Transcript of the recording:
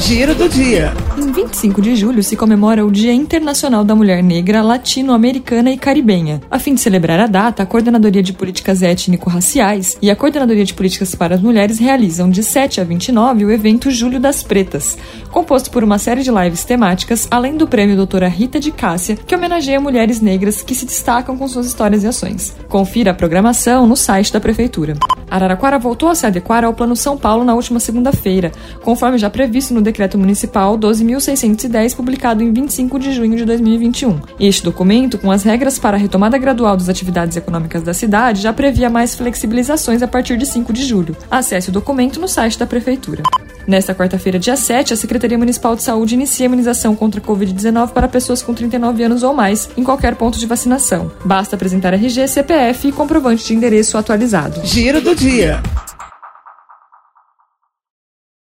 Giro do dia. Em 25 de julho se comemora o Dia Internacional da Mulher Negra, Latino-Americana e Caribenha. A fim de celebrar a data, a Coordenadoria de Políticas Étnico-Raciais e a Coordenadoria de Políticas para as Mulheres realizam de 7 a 29 o evento Julho das Pretas, composto por uma série de lives temáticas, além do prêmio Doutora Rita de Cássia, que homenageia mulheres negras que se destacam com suas histórias e ações. Confira a programação no site da Prefeitura. Araraquara voltou a se adequar ao Plano São Paulo na última segunda-feira, conforme já previsto no Decreto Municipal 12.610, publicado em 25 de junho de 2021. Este documento, com as regras para a retomada gradual das atividades econômicas da cidade, já previa mais flexibilizações a partir de 5 de julho. Acesse o documento no site da Prefeitura. Nesta quarta-feira, dia 7, a Secretaria Municipal de Saúde inicia a imunização contra a Covid-19 para pessoas com 39 anos ou mais em qualquer ponto de vacinação. Basta apresentar RG, CPF e comprovante de endereço atualizado. Giro do dia.